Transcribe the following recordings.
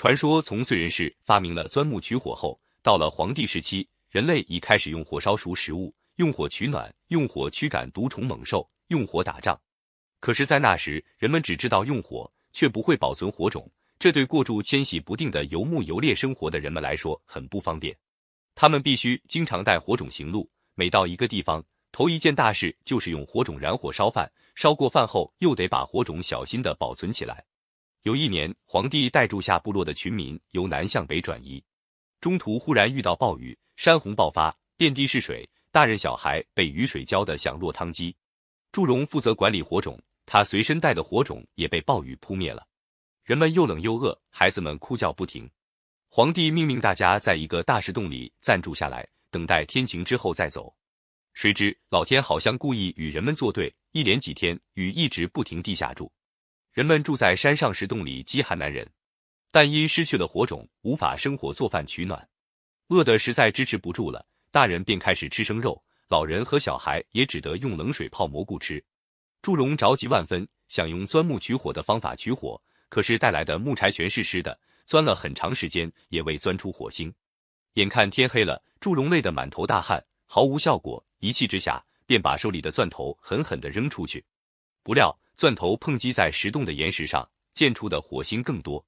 传说从燧人氏发明了钻木取火后，到了黄帝时期，人类已开始用火烧熟食物，用火取暖，用火驱赶毒虫猛兽，用火打仗。可是，在那时，人们只知道用火，却不会保存火种，这对过住迁徙不定的游牧游猎生活的人们来说很不方便。他们必须经常带火种行路，每到一个地方。头一件大事就是用火种燃火烧饭，烧过饭后又得把火种小心的保存起来。有一年，皇帝带住下部落的群民由南向北转移，中途忽然遇到暴雨，山洪爆发，遍地是水，大人小孩被雨水浇得像落汤鸡。祝融负责管理火种，他随身带的火种也被暴雨扑灭了。人们又冷又饿，孩子们哭叫不停。皇帝命令大家在一个大石洞里暂住下来，等待天晴之后再走。谁知老天好像故意与人们作对，一连几天雨一直不停地下住，人们住在山上石洞里饥寒难忍，但因失去了火种，无法生火做饭取暖，饿得实在支持不住了，大人便开始吃生肉，老人和小孩也只得用冷水泡蘑菇吃。祝融着急万分，想用钻木取火的方法取火，可是带来的木柴全是湿的，钻了很长时间也未钻出火星。眼看天黑了，祝融累得满头大汗，毫无效果。一气之下，便把手里的钻头狠狠地扔出去，不料钻头碰击在石洞的岩石上，溅出的火星更多。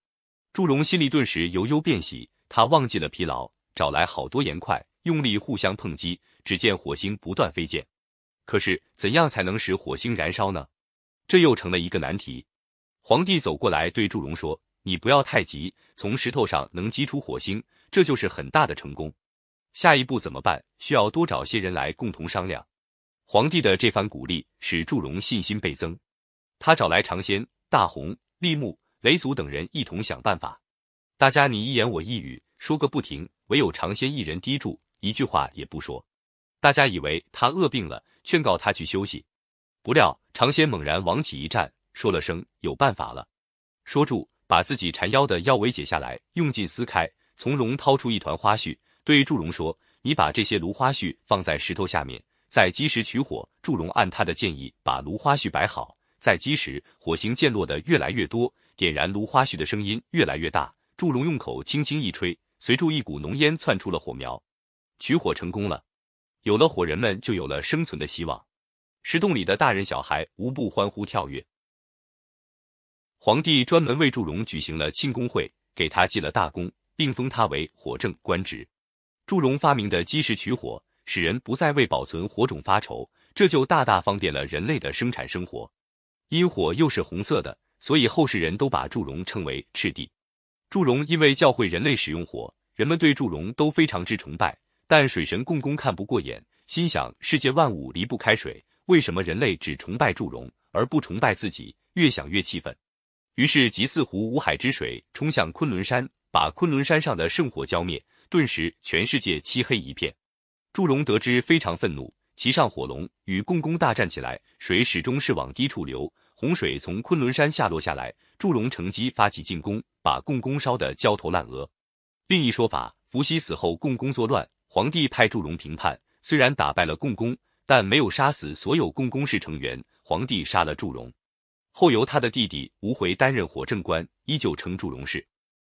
祝融心里顿时由忧变喜，他忘记了疲劳，找来好多岩块，用力互相碰击，只见火星不断飞溅。可是怎样才能使火星燃烧呢？这又成了一个难题。皇帝走过来对祝融说：“你不要太急，从石头上能激出火星，这就是很大的成功。”下一步怎么办？需要多找些人来共同商量。皇帝的这番鼓励使祝融信心倍增，他找来长仙、大红、立木、雷祖等人一同想办法。大家你一言我一语，说个不停，唯有长仙一人低住，一句话也不说。大家以为他饿病了，劝告他去休息。不料长仙猛然往起一站，说了声“有办法了”，说住，把自己缠腰的腰围解下来，用劲撕开，从容掏出一团花絮。对祝融说：“你把这些芦花絮放在石头下面，再积石取火。”祝融按他的建议把芦花絮摆好，在积石，火星溅落的越来越多，点燃芦花絮的声音越来越大。祝融用口轻轻一吹，随着一股浓烟窜出了火苗，取火成功了。有了火，人们就有了生存的希望。石洞里的大人小孩无不欢呼跳跃。皇帝专门为祝融举行了庆功会，给他记了大功，并封他为火正官职。祝融发明的积石取火，使人不再为保存火种发愁，这就大大方便了人类的生产生活。因火又是红色的，所以后世人都把祝融称为赤帝。祝融因为教会人类使用火，人们对祝融都非常之崇拜。但水神共工看不过眼，心想世界万物离不开水，为什么人类只崇拜祝融而不崇拜自己？越想越气愤，于是集四湖五海之水冲向昆仑山，把昆仑山上的圣火浇灭。顿时，全世界漆黑一片。祝融得知，非常愤怒，骑上火龙，与共工大战起来。水始终是往低处流，洪水从昆仑山下落下来。祝融乘机发起进攻，把共工烧得焦头烂额。另一说法，伏羲死后，共工作乱，皇帝派祝融平叛，虽然打败了共工，但没有杀死所有共工氏成员。皇帝杀了祝融，后由他的弟弟无回担任火正官，依旧称祝融氏。